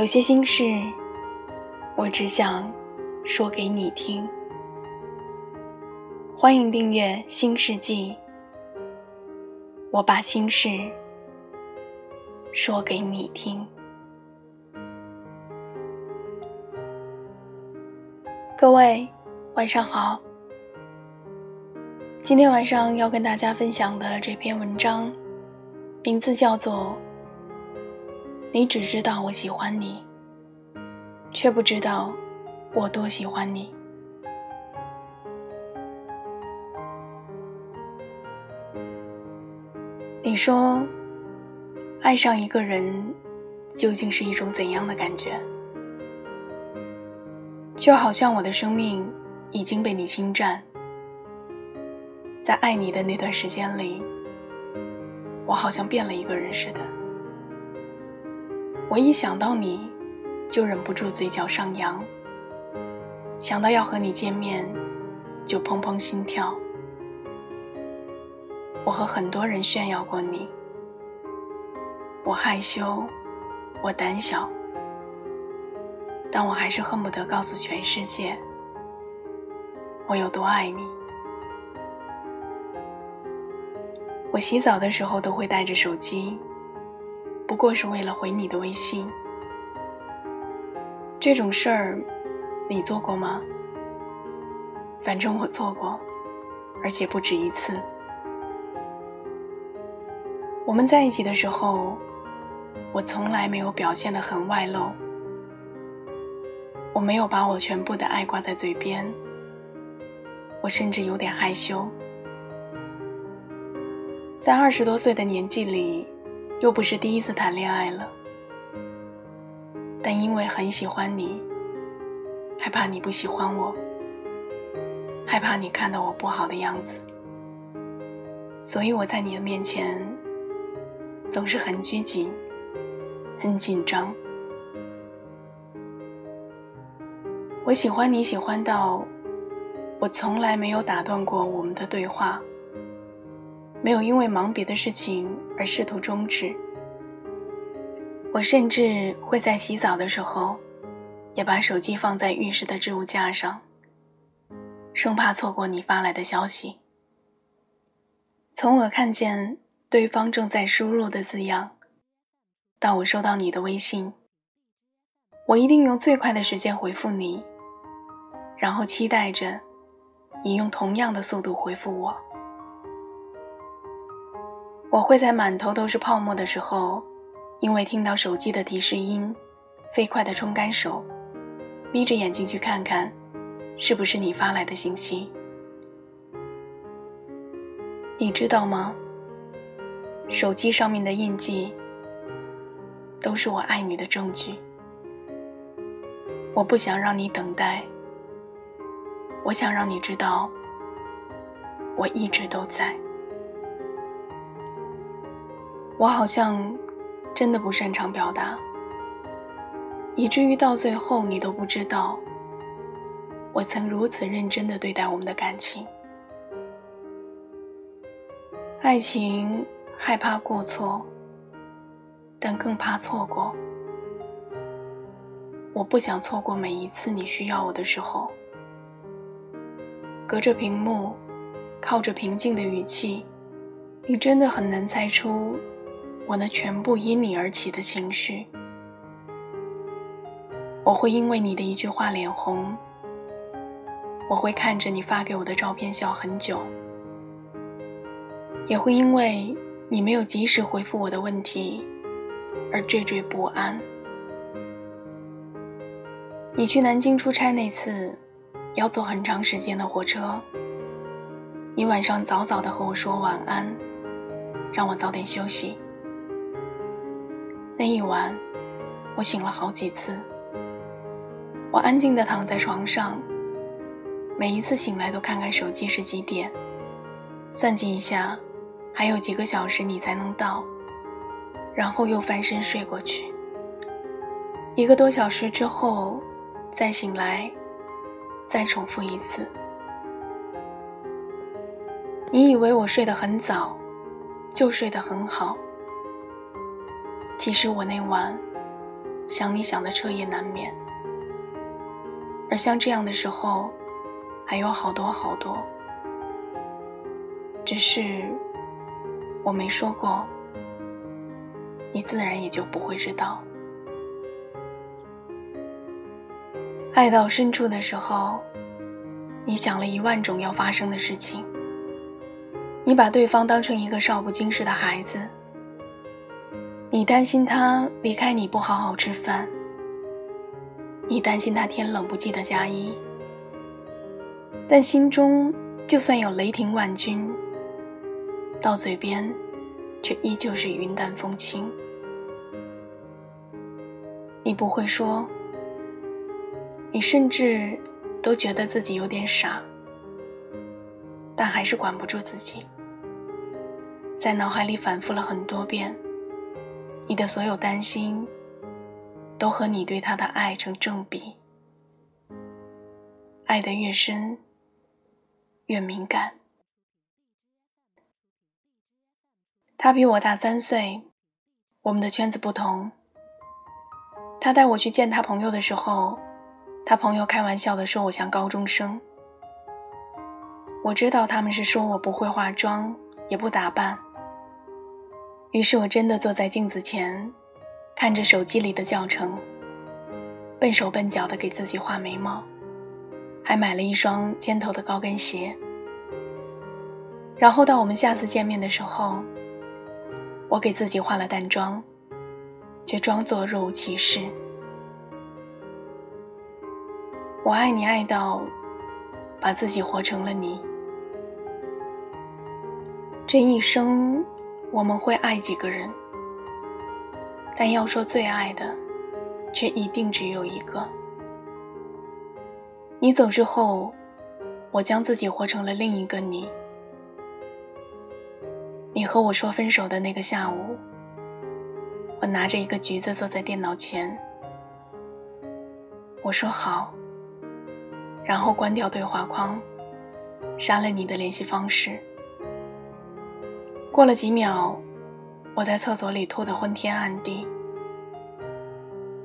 有些心事，我只想说给你听。欢迎订阅《新世纪》，我把心事说给你听。各位，晚上好。今天晚上要跟大家分享的这篇文章，名字叫做《你只知道我喜欢你，却不知道我多喜欢你》。你说，爱上一个人究竟是一种怎样的感觉？就好像我的生命已经被你侵占，在爱你的那段时间里，我好像变了一个人似的。我一想到你，就忍不住嘴角上扬；想到要和你见面，就砰砰心跳。我和很多人炫耀过你，我害羞，我胆小。但我还是恨不得告诉全世界，我有多爱你。我洗澡的时候都会带着手机，不过是为了回你的微信。这种事儿，你做过吗？反正我做过，而且不止一次。我们在一起的时候，我从来没有表现的很外露。我没有把我全部的爱挂在嘴边，我甚至有点害羞。在二十多岁的年纪里，又不是第一次谈恋爱了，但因为很喜欢你，害怕你不喜欢我，害怕你看到我不好的样子，所以我在你的面前总是很拘谨，很紧张。我喜欢你，喜欢到我从来没有打断过我们的对话，没有因为忙别的事情而试图终止。我甚至会在洗澡的时候，也把手机放在浴室的置物架上，生怕错过你发来的消息。从我看见对方正在输入的字样，到我收到你的微信，我一定用最快的时间回复你。然后期待着，你用同样的速度回复我。我会在满头都是泡沫的时候，因为听到手机的提示音，飞快的冲干手，眯着眼睛去看看，是不是你发来的信息。你知道吗？手机上面的印记，都是我爱你的证据。我不想让你等待。我想让你知道，我一直都在。我好像真的不擅长表达，以至于到最后你都不知道，我曾如此认真的对待我们的感情。爱情害怕过错，但更怕错过。我不想错过每一次你需要我的时候。隔着屏幕，靠着平静的语气，你真的很难猜出我那全部因你而起的情绪。我会因为你的一句话脸红，我会看着你发给我的照片笑很久，也会因为你没有及时回复我的问题而惴惴不安。你去南京出差那次。要坐很长时间的火车，你晚上早早的和我说晚安，让我早点休息。那一晚，我醒了好几次，我安静地躺在床上，每一次醒来都看看手机是几点，算计一下还有几个小时你才能到，然后又翻身睡过去。一个多小时之后再醒来，再重复一次。你以为我睡得很早，就睡得很好，其实我那晚想你想的彻夜难眠。而像这样的时候，还有好多好多，只是我没说过，你自然也就不会知道。爱到深处的时候，你想了一万种要发生的事情，你把对方当成一个少不经事的孩子，你担心他离开你不好好吃饭。你担心他天冷不记得加衣，但心中就算有雷霆万钧，到嘴边却依旧是云淡风轻。你不会说，你甚至都觉得自己有点傻，但还是管不住自己，在脑海里反复了很多遍，你的所有担心。都和你对他的爱成正比，爱得越深，越敏感。他比我大三岁，我们的圈子不同。他带我去见他朋友的时候，他朋友开玩笑的说我像高中生。我知道他们是说我不会化妆，也不打扮。于是我真的坐在镜子前。看着手机里的教程，笨手笨脚的给自己画眉毛，还买了一双尖头的高跟鞋。然后到我们下次见面的时候，我给自己化了淡妆，却装作若无其事。我爱你爱到，把自己活成了你。这一生，我们会爱几个人？但要说最爱的，却一定只有一个。你走之后，我将自己活成了另一个你。你和我说分手的那个下午，我拿着一个橘子坐在电脑前，我说好，然后关掉对话框，删了你的联系方式。过了几秒。我在厕所里吐得昏天暗地，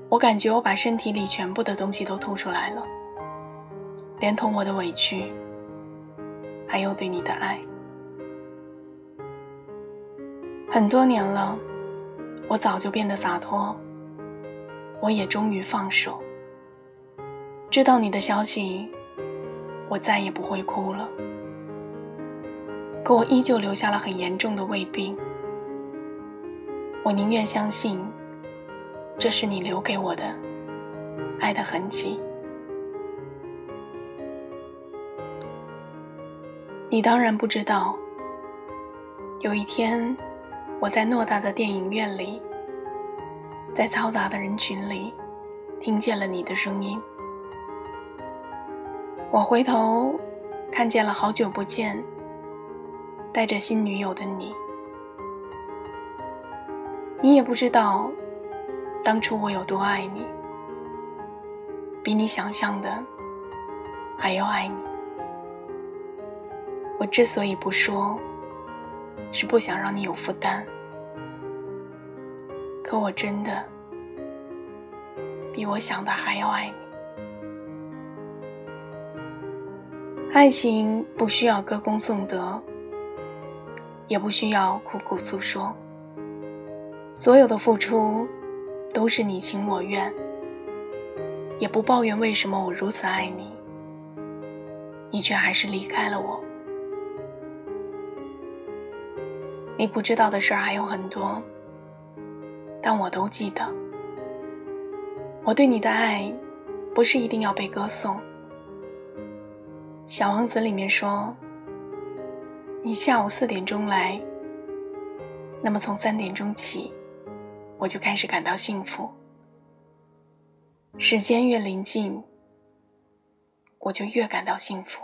我感觉我把身体里全部的东西都吐出来了，连同我的委屈，还有对你的爱。很多年了，我早就变得洒脱，我也终于放手。知道你的消息，我再也不会哭了，可我依旧留下了很严重的胃病。我宁愿相信，这是你留给我的爱的痕迹。你当然不知道，有一天，我在偌大的电影院里，在嘈杂的人群里，听见了你的声音。我回头，看见了好久不见、带着新女友的你。你也不知道，当初我有多爱你，比你想象的还要爱你。我之所以不说，是不想让你有负担。可我真的比我想的还要爱你。爱情不需要歌功颂德，也不需要苦苦诉说。所有的付出，都是你情我愿，也不抱怨为什么我如此爱你，你却还是离开了我。你不知道的事儿还有很多，但我都记得。我对你的爱，不是一定要被歌颂。《小王子》里面说：“你下午四点钟来，那么从三点钟起。”我就开始感到幸福。时间越临近，我就越感到幸福。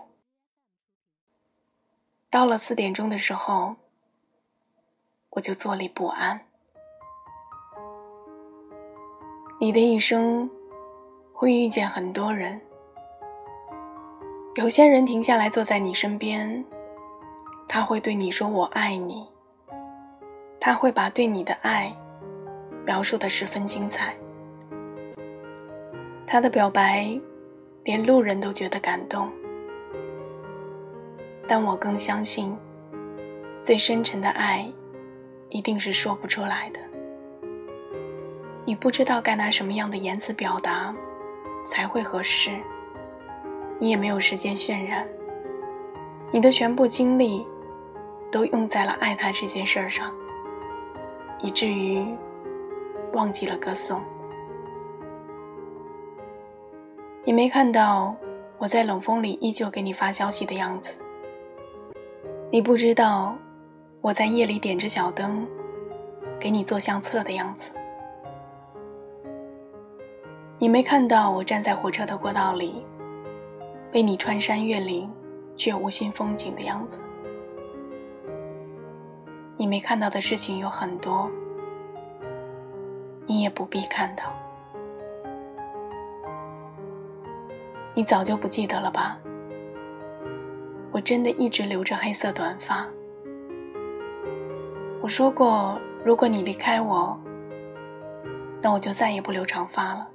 到了四点钟的时候，我就坐立不安。你的一生会遇见很多人，有些人停下来坐在你身边，他会对你说“我爱你”，他会把对你的爱描述的十分精彩。他的表白，连路人都觉得感动。但我更相信，最深沉的爱，一定是说不出来的。你不知道该拿什么样的言辞表达才会合适，你也没有时间渲染，你的全部精力都用在了爱他这件事儿上，以至于忘记了歌颂。你没看到我在冷风里依旧给你发消息的样子，你不知道我在夜里点着小灯给你做相册的样子。你没看到我站在火车的过道里，为你穿山越岭却无心风景的样子。你没看到的事情有很多，你也不必看到。你早就不记得了吧？我真的一直留着黑色短发。我说过，如果你离开我，那我就再也不留长发了。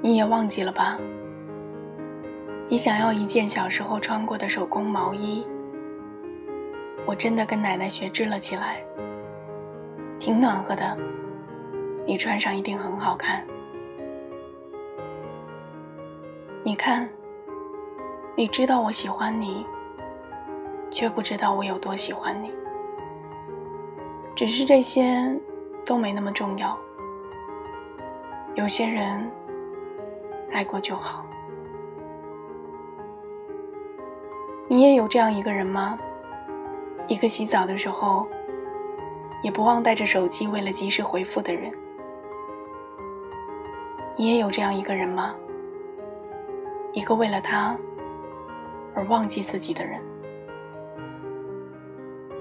你也忘记了吧？你想要一件小时候穿过的手工毛衣，我真的跟奶奶学织了起来，挺暖和的，你穿上一定很好看。你看，你知道我喜欢你，却不知道我有多喜欢你。只是这些都没那么重要。有些人。爱过就好。你也有这样一个人吗？一个洗澡的时候也不忘带着手机，为了及时回复的人。你也有这样一个人吗？一个为了他而忘记自己的人。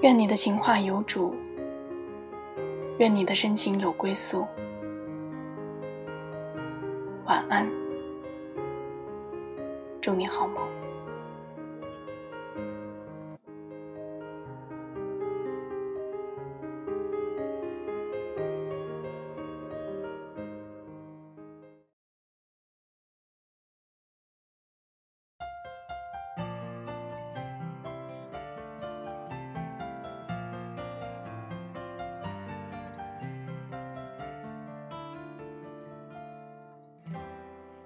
愿你的情话有主，愿你的深情有归宿。晚安。祝你好梦。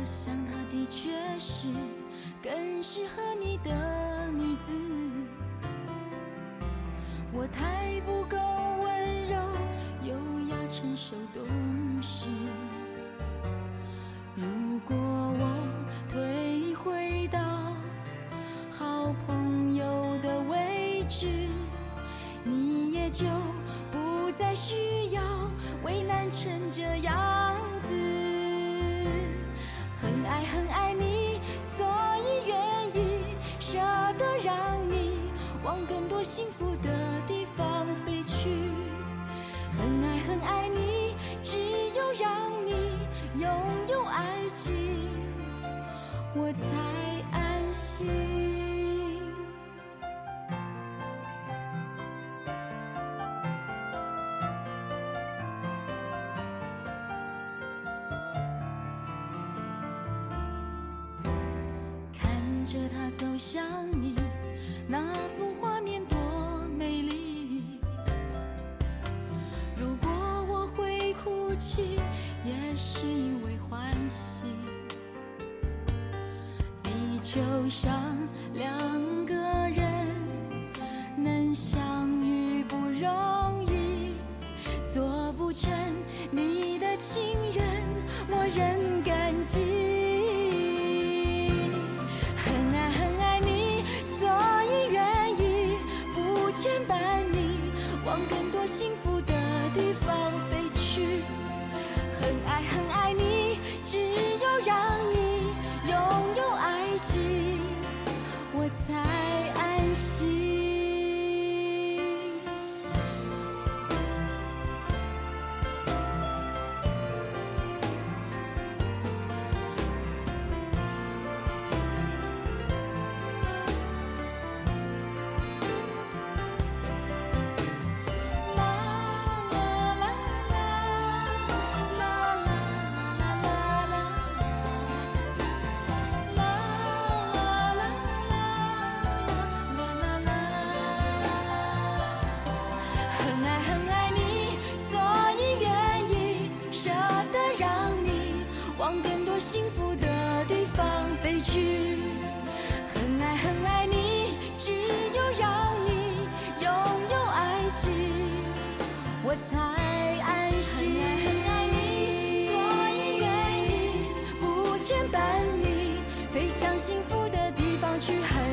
我想她的确是更适合你的女子，我太不够温柔、优雅、成熟、懂事。如果我退回到好朋友的位置，你也就不再需要为难成这样。很爱很爱你，所以愿意舍得让你往更多幸福的地方飞去。很爱很爱你，只有让你拥有爱情，我才安心。走向你那幅画面多美丽。如果我会哭泣也是因为欢喜。地球上两幸福的地方飞去很爱很爱你只有让你拥有爱情我才安心很爱很爱你所以愿意不牵绊你飞向幸福的地方去很